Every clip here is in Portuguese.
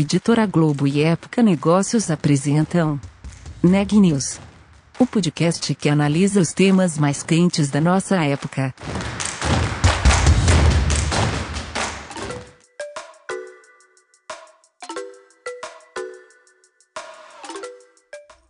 Editora Globo e Época Negócios apresentam Neg News, o podcast que analisa os temas mais quentes da nossa época.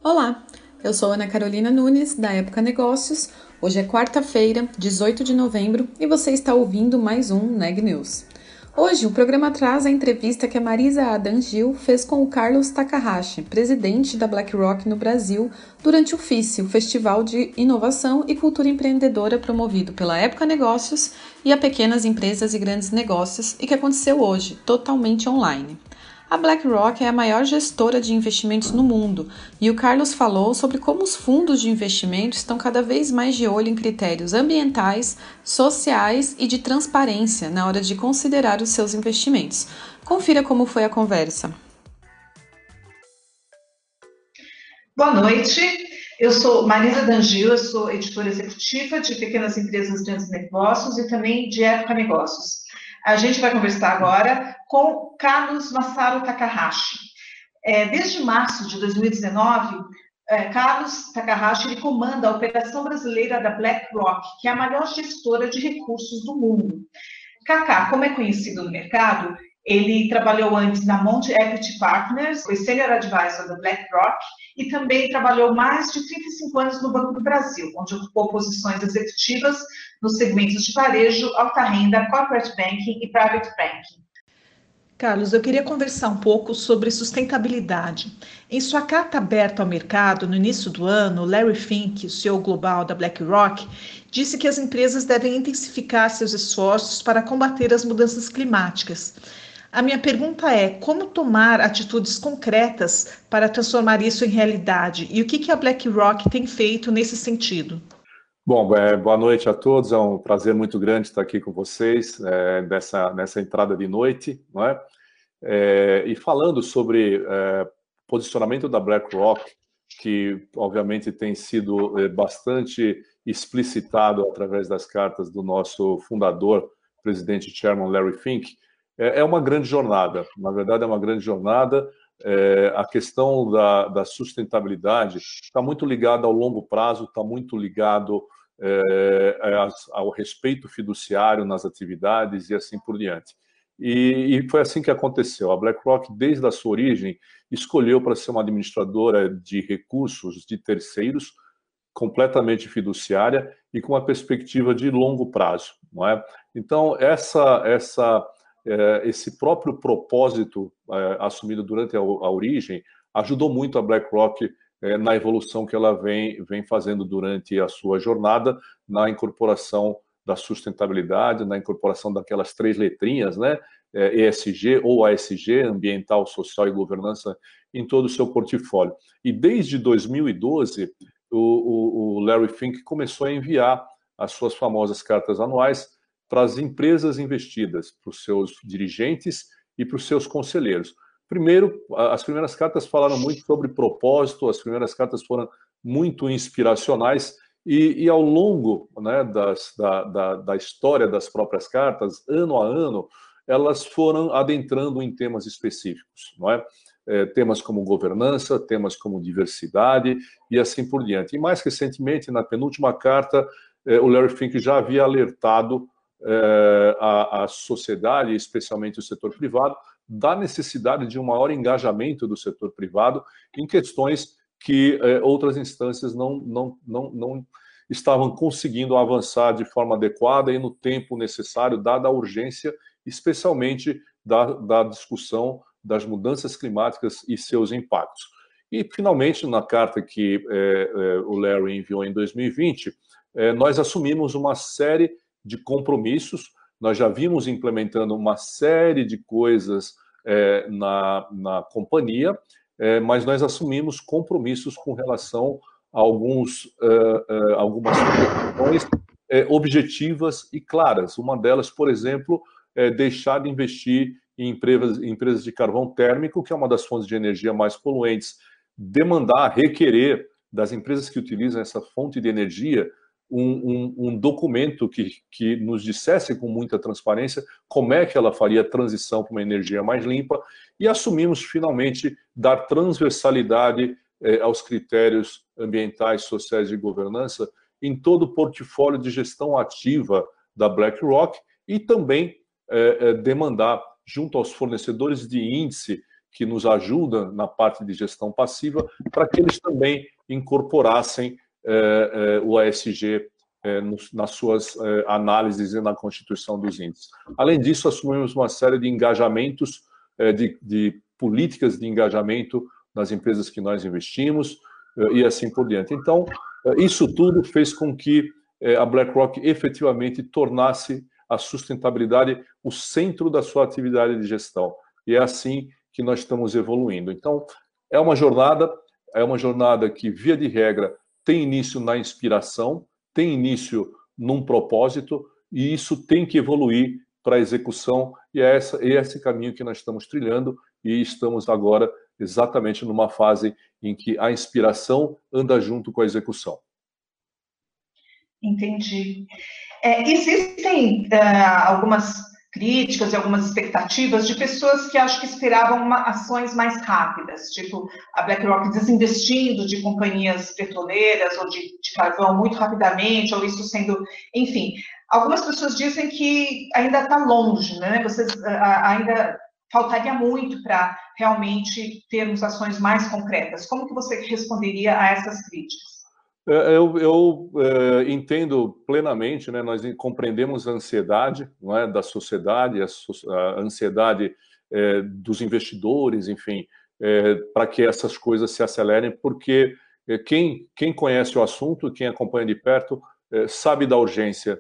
Olá, eu sou Ana Carolina Nunes, da Época Negócios. Hoje é quarta-feira, 18 de novembro, e você está ouvindo mais um Neg News. Hoje, o programa traz a entrevista que a Marisa Adam Gil fez com o Carlos Takahashi, presidente da BlackRock no Brasil, durante o FICE, o Festival de Inovação e Cultura Empreendedora promovido pela Época Negócios e a Pequenas Empresas e Grandes Negócios e que aconteceu hoje, totalmente online. A BlackRock é a maior gestora de investimentos no mundo e o Carlos falou sobre como os fundos de investimento estão cada vez mais de olho em critérios ambientais, sociais e de transparência na hora de considerar os seus investimentos. Confira como foi a conversa. Boa noite. Eu sou Marisa Dangil, eu sou editora executiva de Pequenas Empresas Grandes Negócios e também de Época Negócios. A gente vai conversar agora com Carlos Massaro Takahashi. É, desde março de 2019, é, Carlos Takahashi ele comanda a operação brasileira da BlackRock, que é a maior gestora de recursos do mundo. Kaká, como é conhecido no mercado, ele trabalhou antes na Monte Equity Partners, foi Senior Advisor da BlackRock e também trabalhou mais de 35 anos no Banco do Brasil, onde ocupou posições executivas nos segmentos de varejo, alta renda, corporate banking e private banking. Carlos, eu queria conversar um pouco sobre sustentabilidade. Em sua carta aberta ao mercado no início do ano, Larry Fink, o CEO global da BlackRock, disse que as empresas devem intensificar seus esforços para combater as mudanças climáticas. A minha pergunta é: como tomar atitudes concretas para transformar isso em realidade? E o que, que a BlackRock tem feito nesse sentido? Bom, é, boa noite a todos. É um prazer muito grande estar aqui com vocês é, nessa, nessa entrada de noite, não é? é e falando sobre é, posicionamento da BlackRock, que obviamente tem sido é, bastante explicitado através das cartas do nosso fundador, presidente Chairman Larry Fink, é, é uma grande jornada. Na verdade, é uma grande jornada. É, a questão da, da sustentabilidade está muito ligada ao longo prazo, está muito ligado é, ao respeito fiduciário nas atividades e assim por diante. E, e, foi assim que aconteceu. A BlackRock, desde a sua origem, escolheu para ser uma administradora de recursos de terceiros, completamente fiduciária e com uma perspectiva de longo prazo. Não é? Então, essa, essa é, esse próprio propósito é, assumido durante a, origem ajudou muito a BlackRock é, na evolução que ela vem, vem fazendo durante a sua jornada na incorporação da sustentabilidade, na incorporação daquelas três letrinhas, né? ESG ou ASG, ambiental, social e governança, em todo o seu portfólio. E desde 2012, o, o, o Larry Fink começou a enviar as suas famosas cartas anuais para as empresas investidas, para os seus dirigentes e para os seus conselheiros. Primeiro, as primeiras cartas falaram muito sobre propósito, as primeiras cartas foram muito inspiracionais, e, e ao longo né, das, da, da, da história das próprias cartas, ano a ano, elas foram adentrando em temas específicos, não é? É, temas como governança, temas como diversidade e assim por diante. E mais recentemente, na penúltima carta, é, o Larry Fink já havia alertado a, a sociedade, especialmente o setor privado, da necessidade de um maior engajamento do setor privado em questões que é, outras instâncias não, não, não, não estavam conseguindo avançar de forma adequada e no tempo necessário, dada a urgência, especialmente da, da discussão das mudanças climáticas e seus impactos. E, finalmente, na carta que é, o Larry enviou em 2020, é, nós assumimos uma série de compromissos. Nós já vimos implementando uma série de coisas é, na, na companhia, é, mas nós assumimos compromissos com relação a alguns, é, é algumas questões é, objetivas e claras. Uma delas, por exemplo, é deixar de investir em empresas, em empresas de carvão térmico, que é uma das fontes de energia mais poluentes, demandar, requerer das empresas que utilizam essa fonte de energia um, um, um, documento que, que nos dissesse com muita transparência como é que ela faria a transição para uma energia mais limpa e assumimos finalmente dar transversalidade eh, aos critérios ambientais, sociais e governança em todo o portfólio de gestão ativa da BlackRock e também eh, eh, demandar junto aos fornecedores de índice que nos ajudam na parte de gestão passiva para que eles também incorporassem o ASG é, nas suas análises e na constituição dos índices. Além disso, assumimos uma série de engajamentos, de, de políticas de engajamento nas empresas que nós investimos e assim por diante. Então, isso tudo fez com que a BlackRock efetivamente tornasse a sustentabilidade o centro da sua atividade de gestão. E é assim que nós estamos evoluindo. Então, é uma jornada, é uma jornada que, via de regra, tem início na inspiração, tem início num propósito, e isso tem que evoluir para a execução, e é, essa, é esse caminho que nós estamos trilhando, e estamos agora exatamente numa fase em que a inspiração anda junto com a execução. Entendi. É, existem uh, algumas críticas e algumas expectativas de pessoas que acho que esperavam uma, ações mais rápidas, tipo a BlackRock desinvestindo de companhias petroleiras ou de, de carvão muito rapidamente, ou isso sendo, enfim. Algumas pessoas dizem que ainda está longe, né? Vocês ainda faltaria muito para realmente termos ações mais concretas. Como que você responderia a essas críticas? É, eu, eu é, entendo plenamente, né? Nós compreendemos a ansiedade, não é, da sociedade, a, a ansiedade é, dos investidores, enfim, é, para que essas coisas se acelerem, porque é, quem quem conhece o assunto, quem acompanha de perto, é, sabe da urgência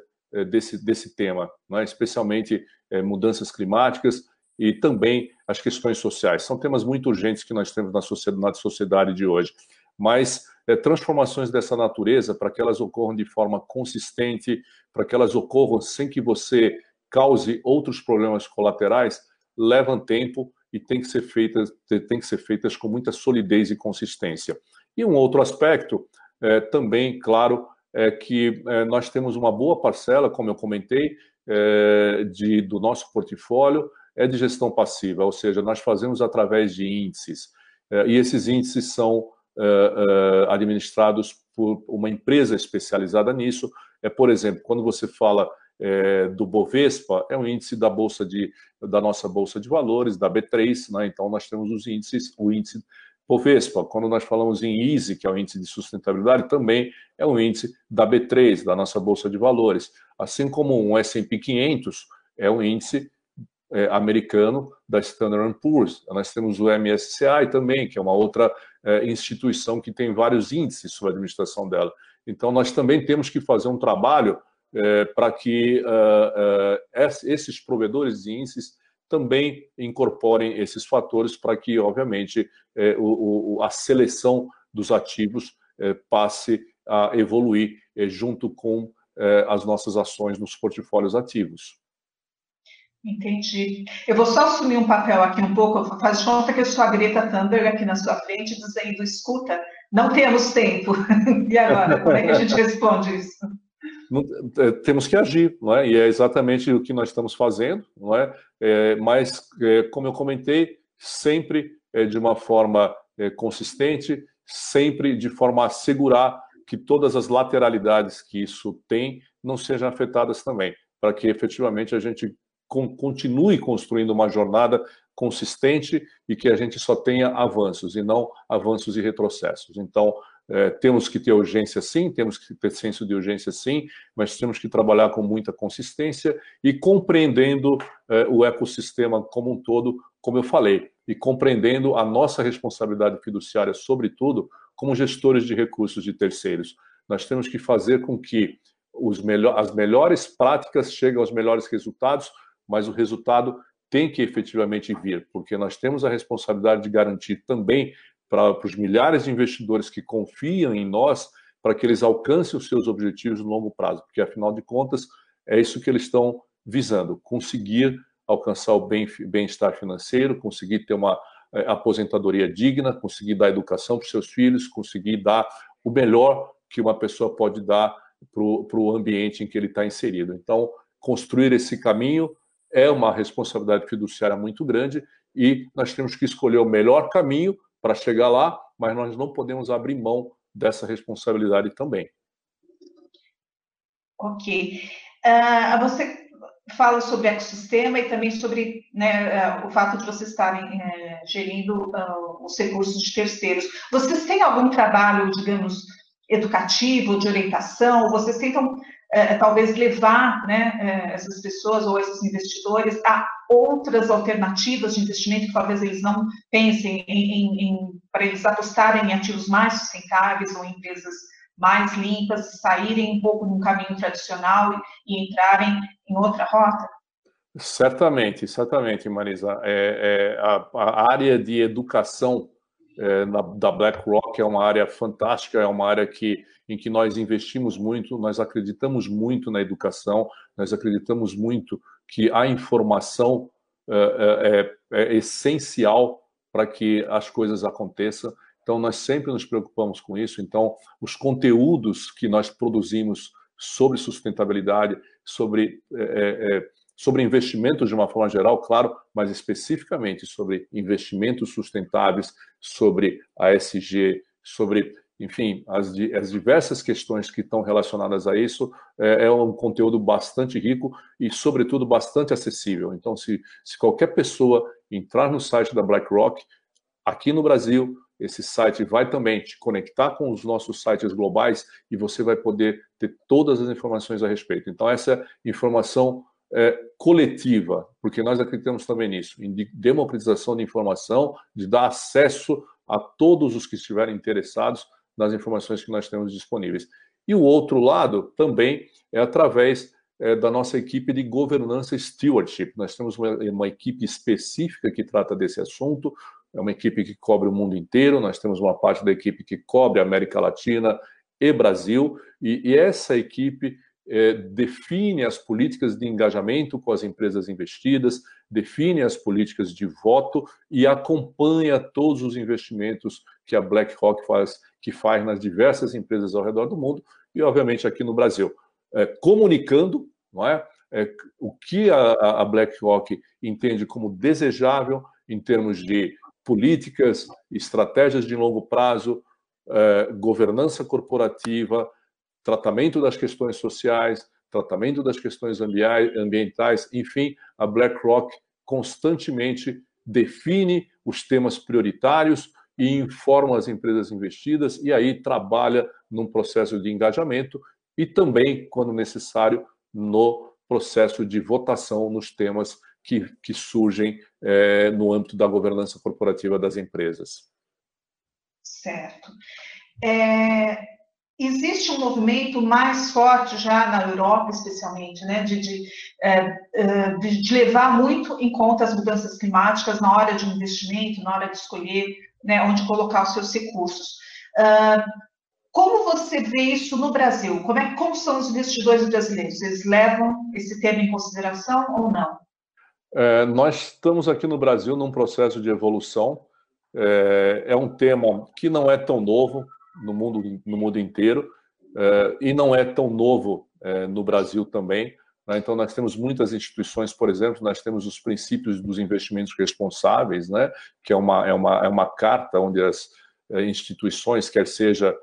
desse desse tema, especialmente mudanças climáticas e também as questões sociais. São temas muito urgentes que nós temos na sociedade, na sociedade de hoje. Mas é, transformações dessa natureza, para que elas ocorram de forma consistente, para que elas ocorram sem que você cause outros problemas colaterais, levam tempo e tem que ser feitas, tem que ser feitas com muita solidez e consistência. E um outro aspecto, é, também, claro, é que é, nós temos uma boa parcela, como eu comentei, é, de, do nosso portfólio é de gestão passiva, ou seja, nós fazemos através de índices. É, e esses índices são administrados por uma empresa especializada nisso. É, por exemplo, quando você fala é, do Bovespa, é um índice da bolsa de da nossa bolsa de valores, da B3, né? Então nós temos os índices, o índice Bovespa. Quando nós falamos em ISE, que é o índice de sustentabilidade, também é um índice da B3, da nossa bolsa de valores. Assim como um S&P 500 é um índice é, americano da Standard Poor's. Nós temos o MSCI também, que é uma outra é, instituição que tem vários índices sobre a administração dela. Então, nós também temos que fazer um trabalho é, para que uh, uh, esses provedores de índices também incorporem esses fatores para que, obviamente, é, o, o, a seleção dos ativos é, passe a evoluir é, junto com as nossas ações nos portfólios ativos. Entendi. Eu vou só assumir um papel aqui um pouco, faz conta que eu sou a Greta Thunberg aqui na sua frente, dizendo, escuta, não temos tempo. E agora, como é que a gente responde isso? É, temos que agir, não é? E é exatamente o que nós estamos fazendo, não é? é mas, é, como eu comentei, sempre é, de uma forma é, consistente, sempre de forma a assegurar que todas as lateralidades que isso tem não sejam afetadas também, para que efetivamente a gente continue construindo uma jornada consistente e que a gente só tenha avanços e não avanços e retrocessos. Então, é, temos que ter urgência sim, temos que ter senso de urgência sim, mas temos que trabalhar com muita consistência e compreendendo é, o ecossistema como um todo, como eu falei, e compreendendo a nossa responsabilidade fiduciária, sobretudo, como gestores de recursos de terceiros. Nós temos que fazer com que melhor, as melhores práticas cheguem aos melhores resultados, mas o resultado tem que efetivamente vir, porque nós temos a responsabilidade de garantir também para, para os milhares de investidores que confiam em nós para que eles alcancem os seus objetivos no longo prazo, porque afinal de contas é isso que eles estão visando, conseguir alcançar o bem-estar financeiro, conseguir ter uma é, aposentadoria digna, conseguir dar educação para os seus filhos, conseguir dar o melhor que uma pessoa pode dar para o ambiente em que ele está inserido. Então, construir esse caminho é uma responsabilidade fiduciária muito grande e nós temos que escolher o melhor caminho para chegar lá, mas nós não podemos abrir mão dessa responsabilidade também. Ok. Uh, você fala sobre ecossistema e também sobre né, uh, o fato de vocês estarem uh, gerindo os recursos de terceiros. Vocês têm algum trabalho, digamos, educativo, de orientação? Vocês tentam é, talvez levar né, é, essas pessoas ou esses investidores a outras alternativas de investimento que talvez eles não pensem em, em, em para eles apostarem em ativos mais sustentáveis ou em empresas mais limpas, saírem um pouco de um caminho tradicional e, e entrarem em outra rota? Certamente, certamente, Marisa. É, é a, a, área de educação é, na, da BlackRock é uma área fantástica, é uma área que em que nós investimos muito, nós acreditamos muito na educação, nós acreditamos muito que a informação é, é, é essencial para que as coisas aconteçam. Então, nós sempre nos preocupamos com isso. Então, os conteúdos que nós produzimos sobre sustentabilidade, sobre, é, é, sobre investimentos de uma forma geral, claro, mas especificamente sobre investimentos sustentáveis, sobre ASG, sobre enfim, as, as, diversas questões que estão relacionadas a isso, é, é, um conteúdo bastante rico e, sobretudo, bastante acessível. Então, se, se qualquer pessoa entrar no site da BlackRock, aqui no Brasil, esse site vai também te conectar com os nossos sites globais e você vai poder ter todas as informações a respeito. Então, essa informação é, coletiva, porque nós acreditamos também nisso, em democratização de informação, de dar acesso a todos os que estiverem interessados nas informações que nós temos disponíveis. E o outro lado também é através é, da nossa equipe de governança stewardship. Nós temos uma, uma, equipe específica que trata desse assunto, é uma equipe que cobre o mundo inteiro, nós temos uma parte da equipe que cobre a América Latina e Brasil, e, e essa equipe é, define as políticas de engajamento com as empresas investidas, define as políticas de voto e acompanha todos os investimentos que a BlackRock faz, que faz nas diversas empresas ao redor do mundo e, obviamente, aqui no Brasil, é, comunicando, não é? é o que a, a BlackRock entende como desejável em termos de políticas, estratégias de longo prazo, é, governança corporativa, tratamento das questões sociais, tratamento das questões ambientais, enfim, a BlackRock constantemente define os temas prioritários e informa as empresas investidas e aí trabalha num processo de engajamento e também, quando necessário, no processo de votação nos temas que, que surgem é, no âmbito da governança corporativa das empresas. Certo. É, existe um movimento mais forte já na Europa, especialmente, né, de, de, é, é, de, levar muito em conta as mudanças climáticas na hora de um investimento, na hora de escolher né, onde colocar os seus recursos. Uh, como você vê isso no Brasil? Como, é, como são os investidores brasileiros? Eles levam esse tema em consideração ou não? É, nós estamos aqui no Brasil num processo de evolução. É, é um tema que não é tão novo, no mundo, no mundo inteiro eh, e não é tão novo eh, no Brasil também. Né? Então, nós temos muitas instituições, por exemplo, nós temos os princípios dos investimentos responsáveis, né? que é uma, é uma, é uma carta onde as eh, instituições, quer seja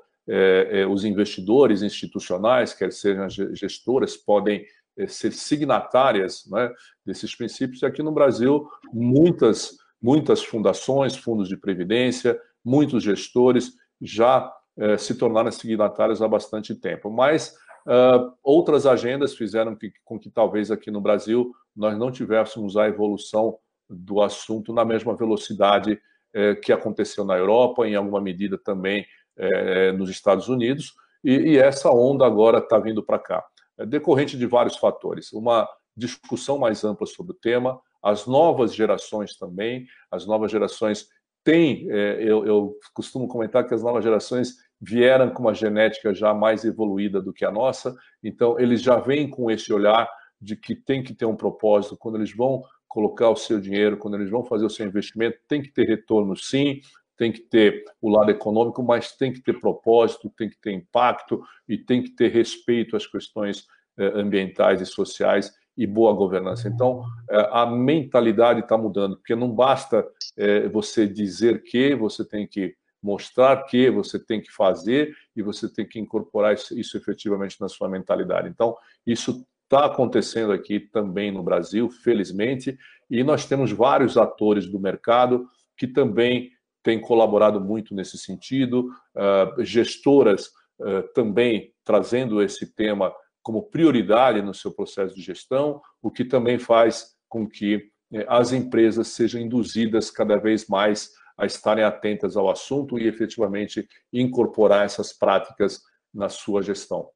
os investidores institucionais, quer sejam as gestoras, podem ser signatárias né, desses princípios. E aqui no Brasil, muitas, muitas fundações, fundos de previdência, muitos gestores já eh, se tornaram signatários há bastante tempo. Mas uh, outras agendas fizeram que, com que talvez aqui no Brasil nós não tivéssemos a evolução do assunto na mesma velocidade eh, que aconteceu na Europa, em alguma medida também eh, nos Estados Unidos, e, e, essa onda agora está vindo para cá. É decorrente de vários fatores. Uma discussão mais ampla sobre o tema, as novas gerações também, as novas gerações têm, eu, costumo comentar que as novas gerações vieram com uma genética já mais evoluída do que a nossa, então eles já vêm com esse olhar de que tem que ter um propósito, quando eles vão colocar o seu dinheiro, quando eles vão fazer o seu investimento, tem que ter retorno sim, tem que ter o lado econômico, mas tem que ter propósito, tem que ter impacto e tem que ter respeito às questões eh, ambientais e sociais e boa governança. Então, eh, a mentalidade está mudando, porque não basta eh, você dizer que, você tem que mostrar que, você tem que fazer e você tem que incorporar isso, isso efetivamente na sua mentalidade. Então, isso está acontecendo aqui também no Brasil, felizmente, e nós temos vários atores do mercado que também têm colaborado muito nesse sentido, uh, gestoras uh, também trazendo esse tema como prioridade no seu processo de gestão, o que também faz com que eh, as empresas sejam induzidas cada vez mais a estarem atentas ao assunto e efetivamente incorporar essas práticas na sua gestão.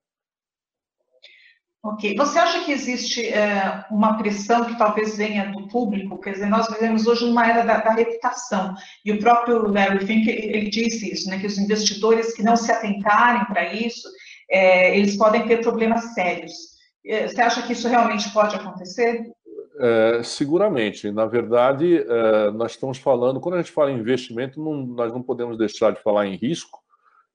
Ok. Você acha que existe é, uma pressão que talvez venha do público? Quer dizer, nós vivemos hoje numa era da, da reputação. E o próprio Larry Fink, ele disse isso, né, que os investidores que não se atentarem para isso, é, eles podem ter problemas sérios. É, você acha que isso realmente pode acontecer? É, seguramente. Na verdade, é, nós estamos falando, quando a gente fala em investimento, não, nós não podemos deixar de falar em risco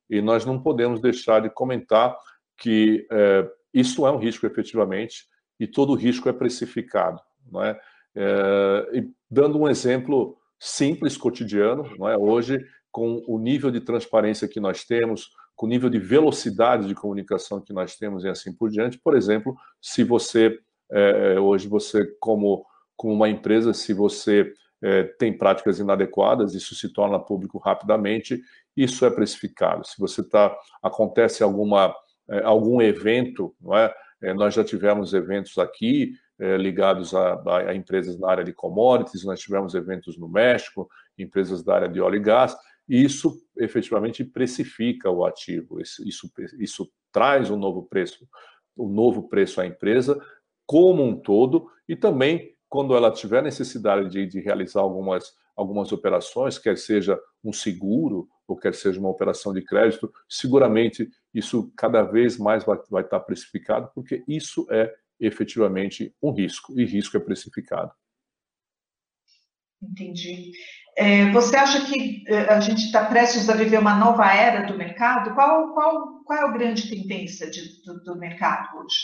e nós não podemos deixar de comentar que é, isso é um risco efetivamente e todo risco é precificado, não é? e dando um exemplo simples cotidiano, não é? Hoje, com o nível de transparência que nós temos, com o nível de velocidade de comunicação que nós temos e assim por diante, por exemplo, se você é, hoje você como como uma empresa, se você é, tem práticas inadequadas, isso se torna público rapidamente, isso é precificado. Se você está acontece alguma é, algum evento, não é? é? Nós já tivemos eventos aqui é, ligados a, a, a, empresas na área de commodities, nós tivemos eventos no México, empresas da área de óleo e gás, e isso efetivamente precifica o ativo, isso, isso, isso traz um novo preço, um novo preço à empresa como um todo, e também quando ela tiver necessidade de, de realizar algumas, algumas operações, quer seja um seguro ou quer seja uma operação de crédito, seguramente isso cada vez mais vai, vai estar precificado, porque isso é efetivamente um risco, e risco é precificado. Entendi. É, você acha que é, a gente está prestes a viver uma nova era do mercado? Qual, qual, qual é a grande tendência de, do, do, mercado hoje?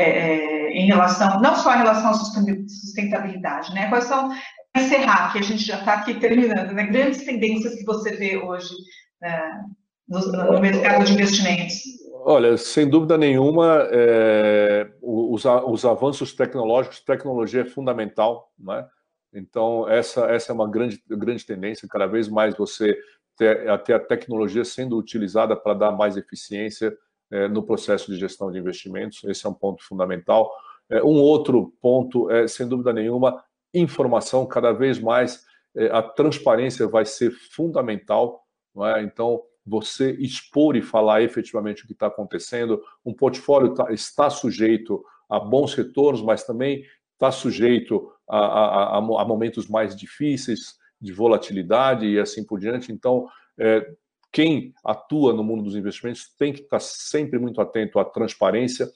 É, em relação, não só em relação à sustentabilidade, né? Quais são encerrar, que a gente já está aqui terminando, né? Grandes tendências que você vê hoje né, no, no, mercado de investimentos. Olha, sem dúvida nenhuma, é, os, os, avanços tecnológicos, tecnologia é fundamental, né? Então, essa, essa é uma grande, grande tendência, cada vez mais você ter, ter a tecnologia sendo utilizada para dar mais eficiência no processo de gestão de investimentos, esse é um ponto fundamental. É, um outro ponto é, sem dúvida nenhuma, informação, cada vez mais é, a transparência vai ser fundamental. É? Então, você expor e falar efetivamente o que está acontecendo. Um portfólio tá, está sujeito a bons retornos, mas também está sujeito a, a, a, momentos mais difíceis de volatilidade e assim por diante. Então, é, quem atua no mundo dos investimentos tem que estar sempre muito atento à transparência,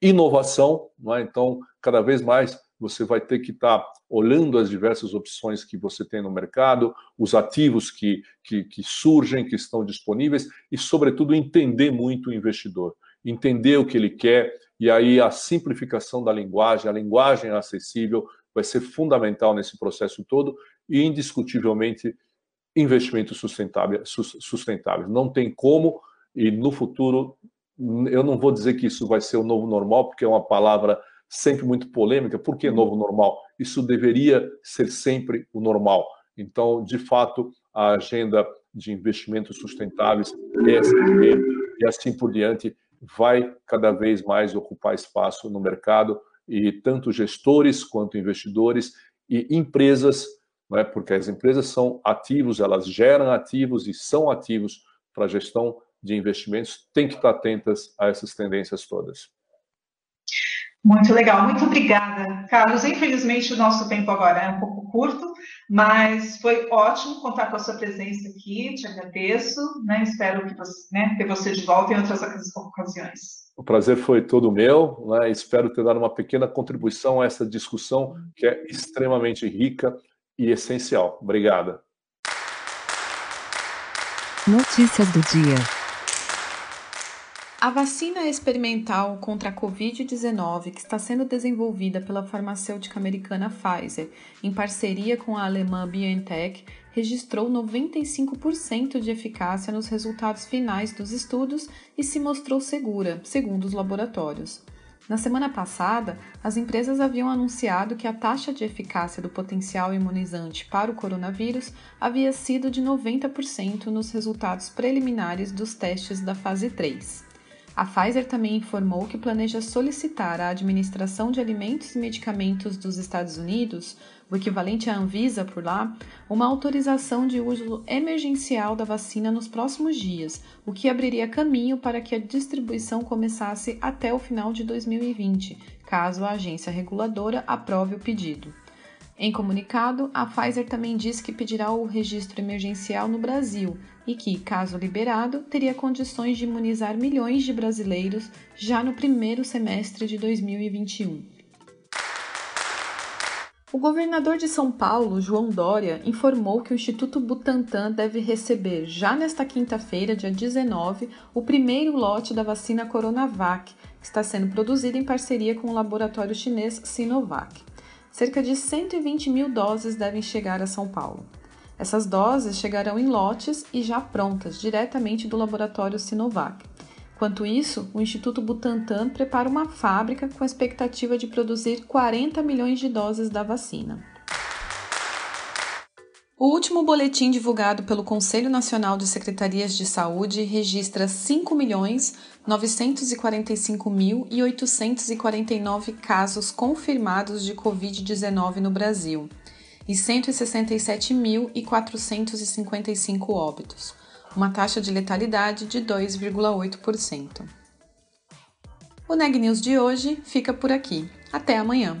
inovação, não é? então cada vez mais você vai ter que estar olhando as diversas opções que você tem no mercado, os ativos que, que, que, surgem, que estão disponíveis e, sobretudo, entender muito o investidor, entender o que ele quer e aí a simplificação da linguagem, a linguagem acessível vai ser fundamental nesse processo todo e, indiscutivelmente, investimentos sustentáveis. sustentáveis. Não tem como e no futuro eu não vou dizer que isso vai ser o novo normal, porque é uma palavra sempre muito polêmica. Por que novo normal? Isso deveria ser sempre o normal. Então, de fato, a agenda de investimentos sustentáveis, ESG e assim por diante, vai cada vez mais ocupar espaço no mercado e tanto gestores quanto investidores e empresas, né, porque as empresas são ativos, elas geram ativos e são ativos para a gestão de investimentos, têm que estar atentas a essas tendências todas. Muito legal, muito obrigada, Carlos. Infelizmente, o nosso tempo agora é um pouco curto, mas foi ótimo contar com a sua presença aqui. Te agradeço, né? Espero que você, né, ter você de volta em outras ocasiões. O prazer foi todo meu. Né? Espero ter dado uma pequena contribuição a essa discussão que é extremamente rica e essencial. Obrigada. Notícias do dia. A vacina experimental contra a Covid-19, que está sendo desenvolvida pela farmacêutica americana Pfizer, em parceria com a alemã BioNTech, registrou 95% de eficácia nos resultados finais dos estudos e se mostrou segura, segundo os laboratórios. Na semana passada, as empresas haviam anunciado que a taxa de eficácia do potencial imunizante para o coronavírus havia sido de 90% nos resultados preliminares dos testes da fase 3. A Pfizer também informou que planeja solicitar à Administração de Alimentos e Medicamentos dos Estados Unidos, o equivalente à Anvisa por lá, uma autorização de uso emergencial da vacina nos próximos dias, o que abriria caminho para que a distribuição começasse até o final de 2020, caso a agência reguladora aprove o pedido. Em comunicado, a Pfizer também disse que pedirá o registro emergencial no Brasil e que, caso liberado, teria condições de imunizar milhões de brasileiros já no primeiro semestre de 2021. O governador de São Paulo, João Dória, informou que o Instituto Butantan deve receber, já nesta quinta-feira, dia 19, o primeiro lote da vacina Coronavac, que está sendo produzida em parceria com o laboratório chinês Sinovac. Cerca de 120 mil doses devem chegar a São Paulo. Essas doses chegarão em lotes e já prontas, diretamente do laboratório Sinovac. Enquanto isso, o Instituto Butantan prepara uma fábrica com a expectativa de produzir 40 milhões de doses da vacina. O último boletim divulgado pelo Conselho Nacional de Secretarias de Saúde registra 5.945.849 casos confirmados de Covid-19 no Brasil e 167.455 óbitos, uma taxa de letalidade de 2,8%. O Neg News de hoje fica por aqui. Até amanhã!